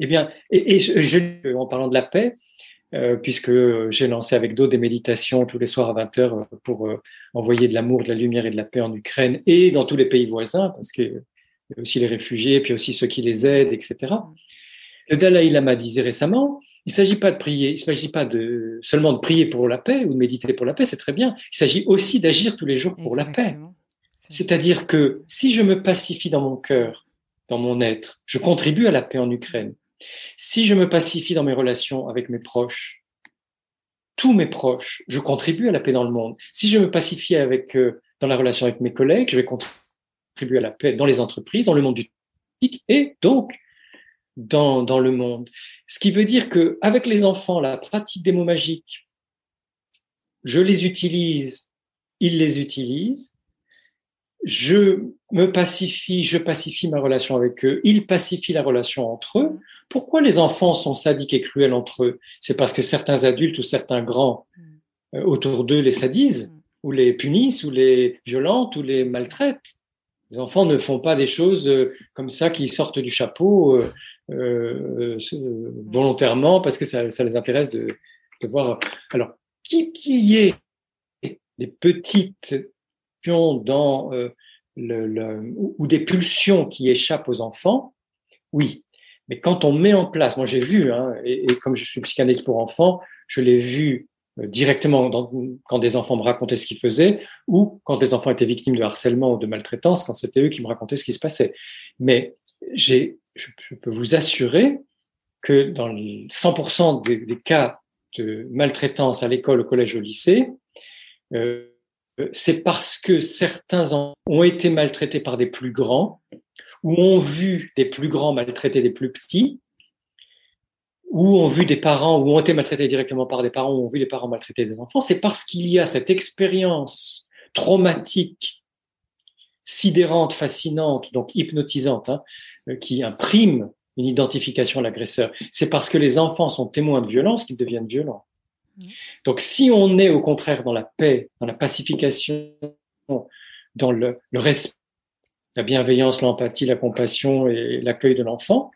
Eh bien, je, en parlant de la paix, euh, puisque j'ai lancé avec d'autres des méditations tous les soirs à 20 heures pour euh, envoyer de l'amour, de la lumière et de la paix en Ukraine et dans tous les pays voisins, parce qu'il y aussi les réfugiés, puis aussi ceux qui les aident, etc. Le Dalai Lama disait récemment, il ne s'agit pas de prier, il ne s'agit pas de seulement de prier pour la paix ou de méditer pour la paix, c'est très bien. Il s'agit aussi d'agir tous les jours pour la paix. C'est-à-dire que si je me pacifie dans mon cœur, dans mon être, je contribue à la paix en Ukraine. Si je me pacifie dans mes relations avec mes proches, tous mes proches, je contribue à la paix dans le monde. Si je me pacifie avec, euh, dans la relation avec mes collègues, je vais contribuer à la paix dans les entreprises, dans le monde du et donc dans, dans le monde. Ce qui veut dire que avec les enfants, la pratique des mots magiques, je les utilise, ils les utilisent, je me pacifie, je pacifie ma relation avec eux, ils pacifient la relation entre eux. Pourquoi les enfants sont sadiques et cruels entre eux? C'est parce que certains adultes ou certains grands euh, autour d'eux les sadisent, ou les punissent, ou les violentent, ou les maltraitent. Les enfants ne font pas des choses euh, comme ça qui sortent du chapeau euh, volontairement parce que ça, les intéresse de, voir. Alors, qu'il y ait des petites dans euh, le, ou des pulsions qui échappent aux enfants, oui. Mais quand on met en place, moi j'ai vu, hein, et, comme je suis psychanalyste pour enfants, je l'ai vu euh, directement quand des enfants me racontaient ce qu'ils faisaient, ou quand des enfants étaient victimes de harcèlement ou de maltraitance, quand c'était eux qui me racontaient ce qui se passait. Mais je, peux vous assurer que dans 100% des, des, cas de maltraitance à l'école, au collège, au lycée, euh, c'est parce que certains ont été maltraités par des plus grands, ou ont vu des plus grands maltraiter des plus petits, ou ont vu des parents, ou ont été maltraités directement par des parents, ou ont vu des parents maltraiter des enfants, c'est parce qu'il y a cette expérience traumatique, sidérante, fascinante, donc hypnotisante, hein, euh, qui imprime une identification à l'agresseur. C'est parce que les enfants sont témoins de violence qu'ils deviennent violents. Mmh. Donc si on est au contraire dans la paix, dans la pacification, dans le, respect, la bienveillance, l'empathie, la compassion et l'accueil de l'enfant,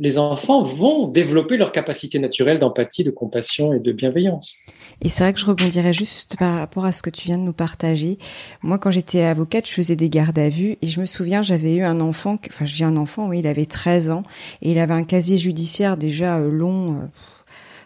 les enfants vont développer leur capacité naturelle d'empathie, de compassion et de bienveillance. Et c'est vrai que je rebondirais juste par rapport à ce que tu viens de nous partager. Moi, quand j'étais avocate, je faisais des gardes à vue et je me souviens, j'avais eu un enfant, enfin, j'ai un enfant, oui, il avait 13 ans et il avait un casier judiciaire déjà euh, long. Euh,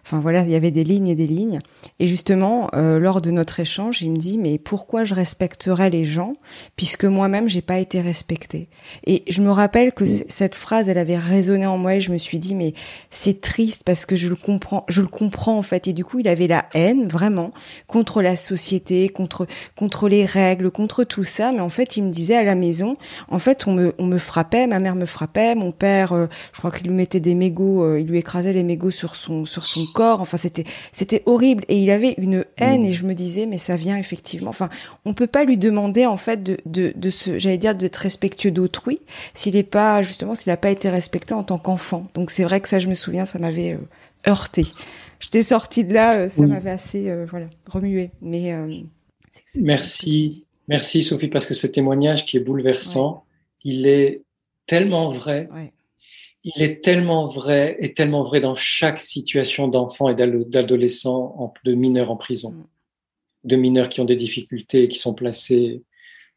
Enfin voilà, il y avait des lignes et des lignes. Et justement, euh, lors de notre échange, il me dit mais pourquoi je respecterais les gens puisque moi-même j'ai pas été respectée? Et je me rappelle que cette phrase, elle avait résonné en moi et je me suis dit mais c'est triste parce que je le comprends, je le comprends en fait. Et du coup, il avait la haine vraiment contre la société, contre contre les règles, contre tout ça. Mais en fait, il me disait à la maison, en fait, on me on me frappait, ma mère me frappait, mon père, euh, je crois qu'il lui mettait des mégots, euh, il lui écrasait les mégots sur son sur son corps. Enfin, c'était c'était horrible. Et il avait une haine. Et je me disais, mais ça vient effectivement. Enfin, on peut pas lui demander en fait de de, de ce, j'allais dire, d'être respectueux d'autrui s'il est pas justement s'il a pas été respecté en tant qu'enfant. Donc c'est vrai que ça, je me souviens, ça m'avait euh, heurté. J'étais sortie de là, euh, ça m'avait assez euh, voilà remué. Mais merci, merci Sophie, parce que ce témoignage qui est bouleversant, il est tellement vrai. Ouais il est tellement vrai et tellement vrai dans chaque situation d'enfant et d'adolescent, de mineurs en prison, mm. de mineurs qui ont des difficultés et qui sont placés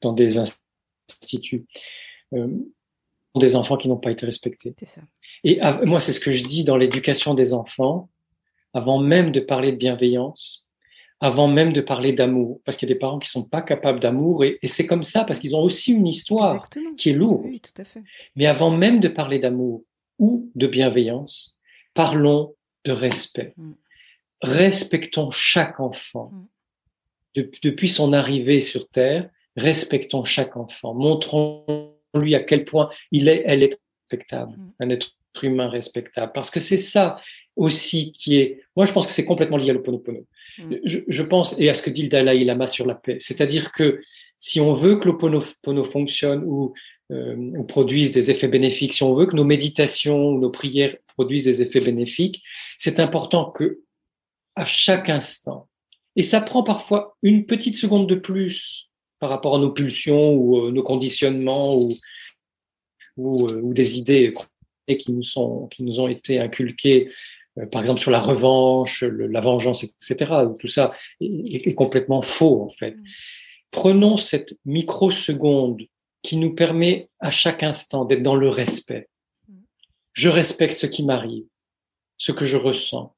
dans des instituts, euh, des enfants qui n'ont pas été respectés. Et moi, c'est ce que je dis dans l'éducation des enfants, avant même de parler de bienveillance, avant même de parler d'amour, parce qu'il y a des parents qui sont pas capables d'amour, et, c'est comme ça, parce qu'ils ont aussi une histoire qui est lourde. Oui, tout à fait. Mais avant même de parler d'amour, ou de bienveillance, parlons de respect. Mm. Respectons chaque enfant. Mm. depuis son arrivée sur Terre, respectons chaque enfant. Montrons-lui à quel point il est, elle est respectable, mm. un être humain respectable. Parce que c'est ça aussi qui est. Moi, je pense que c'est complètement lié à l'Oponopono. Je, je, pense, et à ce que dit le Dalai Lama sur la paix, c'est-à-dire que si on veut que l'Oponopono fonctionne ou, euh, ou produise des effets bénéfiques, si on veut que nos méditations, nos prières produisent des effets bénéfiques, c'est important que à chaque instant, et ça prend parfois une petite seconde de plus par rapport à nos pulsions ou euh, nos conditionnements ou, ou, euh, ou, des idées qui nous, sont, qui nous ont été inculquées, euh, par exemple sur la revanche, la vengeance, etc. Tout ça est, est, complètement faux en fait. Mm. Prenons cette microseconde qui nous permet à chaque instant d'être dans le respect. Je respecte ce qui m'arrive, ce que je ressens,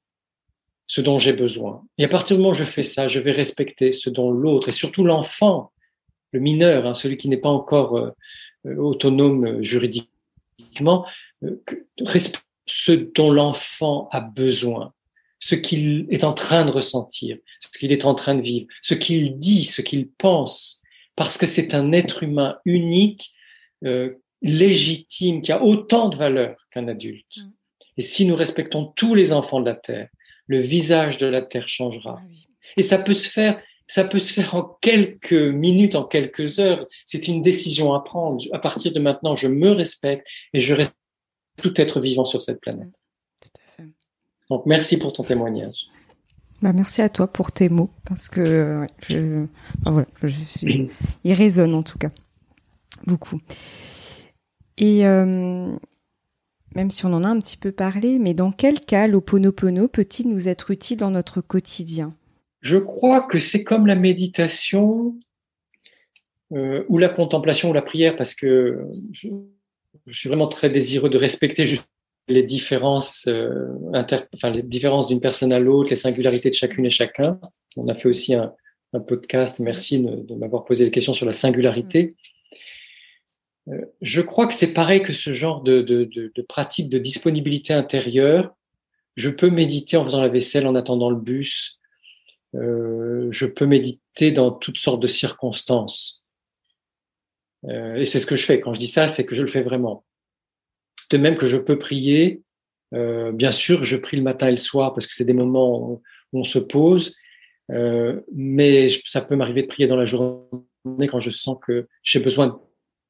ce dont j'ai besoin. Et à partir du moment où je fais ça, je vais respecter ce dont l'autre, et surtout l'enfant, le mineur, hein, celui qui n'est pas encore euh, euh autonome euh, juridiquement, euh, ce dont l'enfant a besoin, ce qu'il est en train de ressentir, ce qu'il est en train de vivre, ce qu'il dit, ce qu'il pense, parce que c'est un être humain unique, euh, légitime, qui a autant de valeur qu'un adulte. Mm. Et si nous respectons tous les enfants de la Terre, le visage de la terre changera. Ah Et ça peut se faire, ça peut se faire en quelques minutes, en quelques heures. C'est une décision à prendre. À partir de maintenant, je me respecte et je respecte tout être vivant sur cette planète. Tout à fait. Donc, merci pour ton témoignage. Bah, merci à toi pour tes mots parce que je, voilà, je suis, il résonne en tout cas beaucoup. Et euh, même si on en a un petit peu parlé, mais dans quel cas l'Oponopono peut-il nous être utile dans notre quotidien? Je crois que c'est comme la méditation euh, ou la contemplation ou la prière, parce que je, je suis vraiment très désireux de respecter les différences, euh, les différences d'une personne à l'autre, les singularités de chacune et chacun. On a fait aussi un, podcast. Merci de, m'avoir posé des questions sur la singularité. Euh, je crois que c'est pareil que ce genre de, de, de, pratique de disponibilité intérieure. Je peux méditer en faisant la vaisselle, en attendant le bus. Euh, je peux méditer dans toutes sortes de circonstances. Et c'est ce que je fais. Quand je dis ça, c'est que je le fais vraiment. De même que je peux prier. Euh, bien sûr, je prie le matin et le soir parce que c'est des moments où on se pose. Euh, mais ça peut m'arriver de prier dans la journée quand je sens que j'ai besoin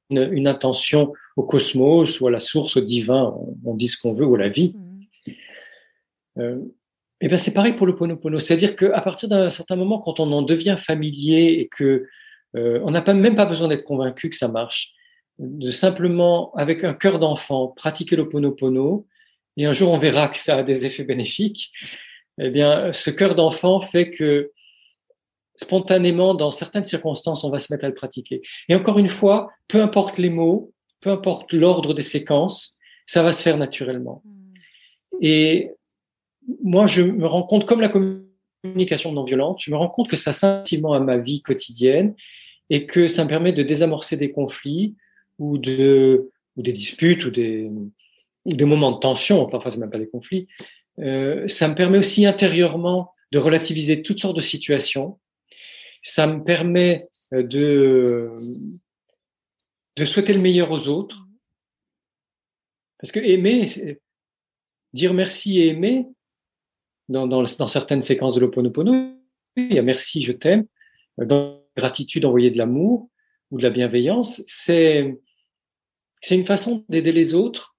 une, une, intention au cosmos ou à la source, au divin, on, dit ce qu'on veut, ou à la vie. Mmh. Euh, et ben c'est pareil pour le Ponopono, c'est-à-dire qu'à partir d'un certain moment, quand on en devient familier et que on n'a pas, même pas besoin d'être convaincu que ça marche, de simplement avec un cœur d'enfant pratiquer le Ponopono, et un jour on verra que ça a des effets bénéfiques. Eh bien, ce cœur d'enfant fait que spontanément, dans certaines circonstances, on va se mettre à le pratiquer. Et encore une fois, peu importe les mots, peu importe l'ordre des séquences, ça va se faire naturellement. Hmm. Et moi, je me rends compte, comme la communication non violente, je me rends compte que ça s'intimement à ma vie quotidienne et que ça me permet de désamorcer des conflits ou de ou des disputes ou des ou des moments de tension. Parfois, c'est même pas des conflits. Euh, ça me permet aussi intérieurement de relativiser toutes sortes de situations ça me permet euh, de, de souhaiter le meilleur aux autres. Parce que aimer, dire merci et aimer, dans, dans, dans certaines séquences de l'Oponopono, il y a merci, je t'aime, gratitude, envoyer de l'amour ou de la bienveillance, c'est c'est une façon d'aider les autres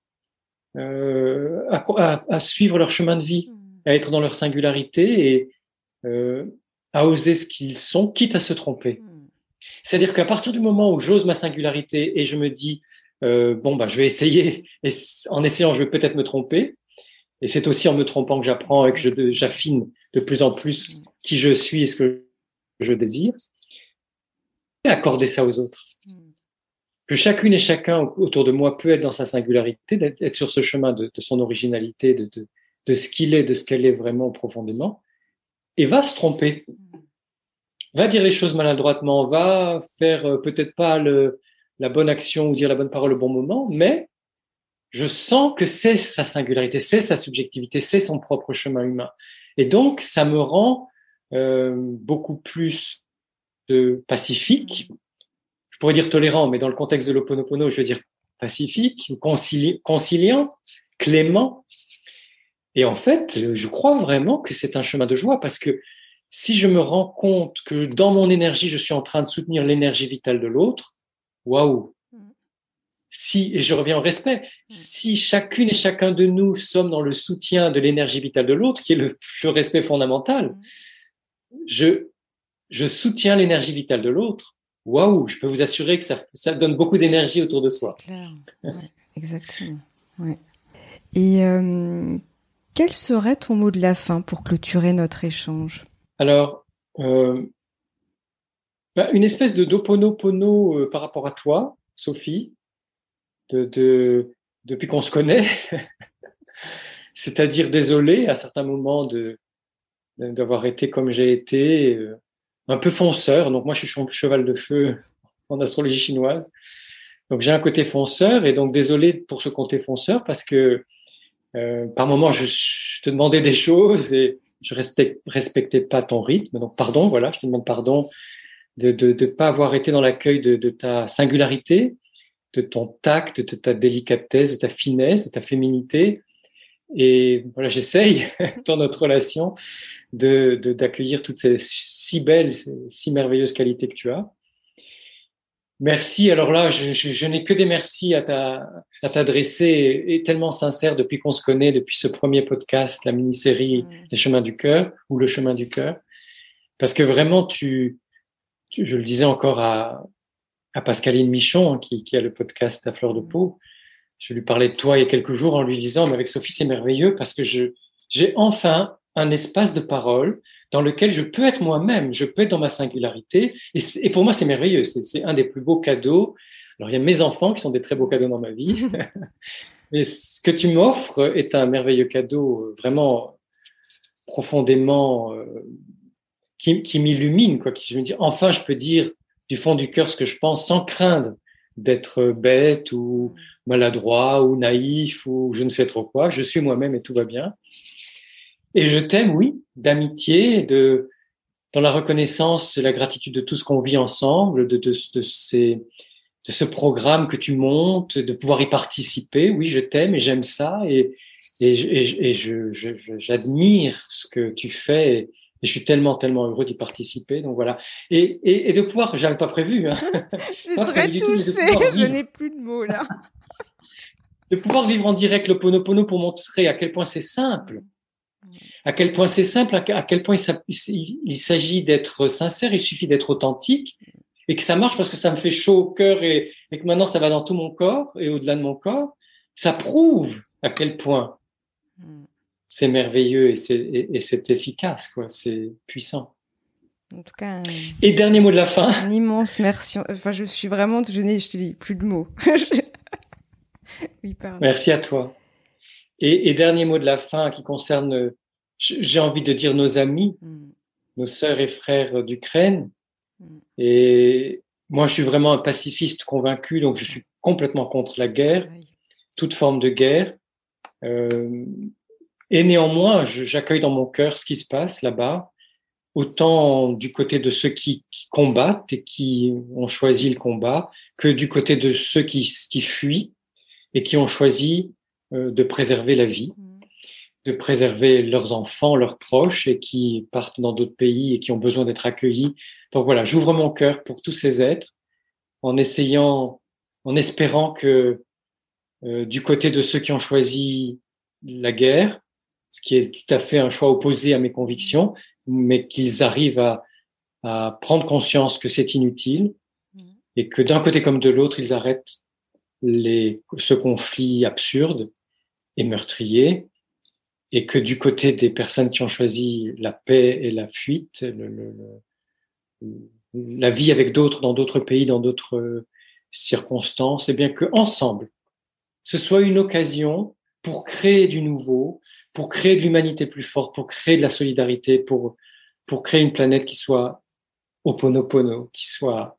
euh, à, à, à, suivre leur chemin de vie, à être dans leur singularité et euh, à oser ce qu'ils sont, quitte à se tromper. Hmm. C'est-à-dire qu'à partir du moment où j'ose ma singularité et je me dis euh, bon bah je vais essayer et en essayant je vais peut-être me tromper et c'est aussi en me trompant que j'apprends et que j'affine de plus en plus hmm. qui je suis et ce que je désire et accorder ça aux autres. Que chacune et chacun autour de moi peut être dans sa singularité, d'être sur ce chemin de, son originalité, de, ce qu'il est, de ce qu'elle est vraiment profondément, et va se tromper, va dire les choses maladroitement, va faire euh, peut-être pas la bonne action ou dire la bonne parole au bon moment, mais je sens que c'est sa singularité, c'est sa subjectivité, c'est son propre chemin humain. Et donc, ça me rend euh, beaucoup plus euh, pacifique. Je pourrais dire tolérant, mais dans le contexte de l'Oponopono, je veux dire pacifique, concili conciliant, clément. Et en fait, je crois vraiment que c'est un chemin de joie parce que si je me rends compte que dans mon énergie, je suis en train de soutenir l'énergie vitale de l'autre, waouh! Si, et je reviens au respect, si chacune et chacun de nous sommes dans le soutien de l'énergie vitale de l'autre, qui est le, respect fondamental, je, je soutiens l'énergie vitale de l'autre. Waouh, je peux vous assurer que ça, ça donne beaucoup d'énergie autour de soi. Clair. exactement. Ouais. Et euh, quel serait ton mot de la fin pour clôturer notre échange? Alors, euh, bah, une espèce de doponopono euh, par rapport à toi, Sophie, de, depuis qu'on se connaît, c'est-à-dire désolé à certains moments de d'avoir été comme j'ai été, euh, un peu fonceur. Donc moi, je suis cheval de feu en astrologie chinoise. Donc j'ai un côté fonceur et donc désolé pour ce côté fonceur parce que euh, par moments je, te demandais des choses et je respecte, respectais pas ton rythme. Donc pardon, voilà, je te demande pardon de ne pas avoir été dans l'accueil de, de, ta singularité, de ton tact, de ta délicatesse, de ta finesse, de ta féminité. Et voilà, j'essaye dans notre relation de d'accueillir toutes ces si belles, si merveilleuses qualités que tu as. Merci. Alors là, je, je, je n'ai que des merci à t'adresser et, tellement sincère depuis qu'on se connaît, depuis ce premier podcast, la mini-série Les chemins du cœur ou Le chemin du cœur. Parce que vraiment, tu, tu je le disais encore à, à Pascaline Michon, hein, qui, qui, a le podcast à fleur de peau. Je lui parlais de toi il y a quelques jours en lui disant, mais avec Sophie, c'est merveilleux parce que je, j'ai enfin un espace de parole dans lequel je peux être moi-même, je peux être dans ma singularité. Et, et pour moi, c'est merveilleux. C'est un des plus beaux cadeaux. Alors, il y a mes enfants qui sont des très beaux cadeaux dans ma vie. Et ce que tu m'offres est un merveilleux cadeau, euh, vraiment profondément euh, qui, qui m'illumine, quoi. Qui je me dis, enfin, je peux dire du fond du cœur ce que je pense sans craindre d'être bête ou maladroit ou naïf ou je ne sais trop quoi. Je suis moi-même et tout va bien. Et je t'aime, oui, d'amitié, de dans la reconnaissance, la gratitude de tout ce qu'on vit ensemble, de, de, de, ces, de ce programme que tu montes, de pouvoir y participer. Oui, je t'aime et j'aime ça et, et, et, et je, j'admire ce que tu fais. Et, je suis tellement, tellement heureux d'y participer. Donc voilà. Et, et, et de pouvoir, j'avais pas prévu. Hein. je suis très touchée. Je n'ai plus de mots là. de pouvoir vivre en direct le Ponopono pour montrer à quel point c'est simple à quel point c'est simple, à quel point il s'agit d'être sincère, il suffit d'être authentique et que ça marche parce que ça me fait chaud au cœur et, que maintenant ça va dans tout mon corps et au-delà de mon corps. Ça prouve à quel point c'est merveilleux et c'est efficace, quoi. C'est puissant. En tout cas. Et dernier mot de la fin. Un immense merci. Enfin, je suis vraiment, je n'ai, je te dis, plus de mots. oui, pardon. Merci à toi. Et, et, dernier mot de la fin qui concerne j'ai envie de dire nos amis, mm. nos sœurs et frères d'Ukraine. Mm. Et moi, je suis vraiment un pacifiste convaincu, donc je suis complètement contre la guerre, toute forme de guerre. Euh, et néanmoins, j'accueille dans mon cœur ce qui se passe là-bas, autant du côté de ceux qui, combattent et qui ont choisi le combat, que du côté de ceux qui, qui fuient et qui ont choisi euh, de préserver la vie. Mm de préserver leurs enfants, leurs proches et qui partent dans d'autres pays et qui ont besoin d'être accueillis. Donc voilà, j'ouvre mon cœur pour tous ces êtres en essayant, en espérant que euh, du côté de ceux qui ont choisi la guerre, ce qui est tout à fait un choix opposé à mes convictions, mais qu'ils arrivent à, à prendre conscience que c'est inutile et que d'un côté comme de l'autre, ils arrêtent les, ce conflit absurde et meurtrier et que du côté des personnes qui ont choisi la paix et la fuite, le, le, la vie avec d'autres dans d'autres pays, dans d'autres circonstances, et eh bien que ensemble, ce soit une occasion pour créer du nouveau, pour créer de l'humanité plus forte, pour créer de la solidarité, pour pour créer une planète qui soit oponopono, qui soit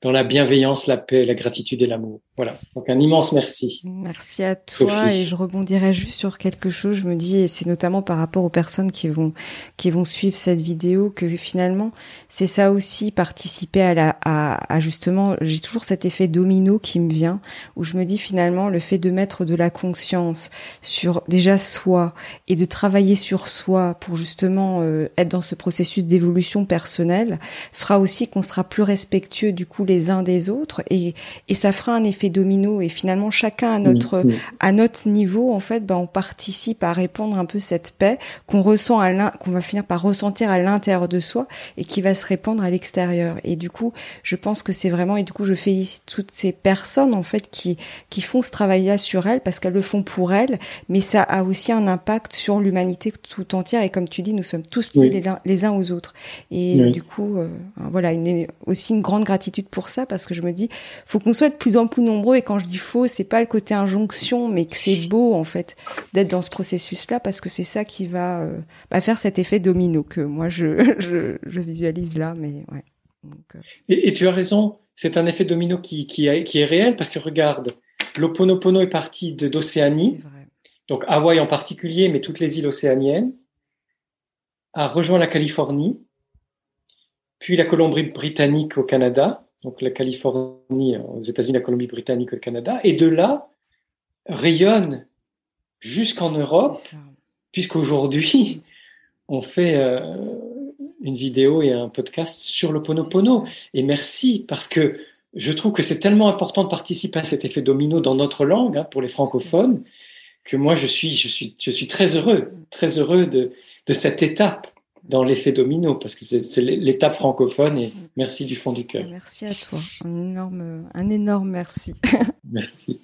dans la bienveillance, la paix, la gratitude et l'amour. Voilà, donc un immense merci. Merci à toi et je rebondirai juste sur quelque chose. Je me dis, et c'est notamment par rapport aux personnes qui vont qui vont suivre cette vidéo, que finalement c'est ça aussi participer à la à, à justement, j'ai toujours cet effet domino qui me vient où je me dis finalement le fait de mettre de la conscience sur déjà soi et de travailler sur soi pour justement euh, être dans ce processus d'évolution personnelle fera aussi qu'on sera plus respectueux du coup les uns des autres et et ça fera un effet domino et finalement chacun à notre à notre niveau en fait ben on participe à répandre un peu cette paix qu'on ressent à qu'on va finir par ressentir à l'intérieur de soi et qui va se répandre à l'extérieur. Et du coup je pense que c'est vraiment et du coup je félicite toutes ces personnes en fait qui qui font ce travail là sur elles parce qu'elles le font pour elles mais ça a aussi un impact sur l'humanité tout entière. Et comme tu dis nous sommes tous liés les, uns, les uns aux autres. Et du coup euh, voilà une, aussi une grande gratitude pour ça parce que je me dis faut qu'on soit de plus en plus nombreux et quand je dis faux, c'est pas le côté injonction, mais que c'est beau en fait d'être dans ce processus-là parce que c'est ça qui va euh, bah, faire cet effet domino que moi je, je, visualise là. Mais ouais. Euh. et, tu as raison, c'est un effet domino qui, qui, qui, est réel parce que regarde, l'Oponopono est parti d'Océanie, donc Hawaï en particulier, mais toutes les îles océaniennes, a rejoint la Californie, puis la Colombie-Britannique au Canada, donc la Californie aux États-Unis, la Colombie-Britannique au Canada, et de là rayonne jusqu'en Europe, puisqu'aujourd'hui on fait euh, une vidéo et un podcast sur le Ponopono. Et merci parce que je trouve que c'est tellement important de participer à cet effet domino dans notre langue hein, pour les francophones que moi je suis, je suis, je suis très heureux, très heureux de, de cette étape dans l'effet domino, parce que c'est l'étape francophone, et merci du fond du cœur. Merci à toi, un énorme, un énorme merci. merci.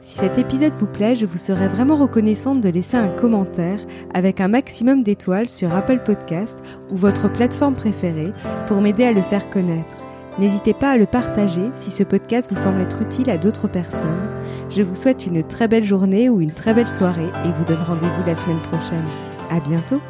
Si cet épisode vous plaît, je vous serais vraiment reconnaissante de laisser un commentaire avec un maximum d'étoiles sur Apple Podcast ou votre plateforme préférée pour m'aider à le faire connaître. N'hésitez pas à le partager si ce podcast vous semble être utile à d'autres personnes. Je vous souhaite une très belle journée ou une très belle soirée et vous donne rendez-vous la semaine prochaine. À bientôt!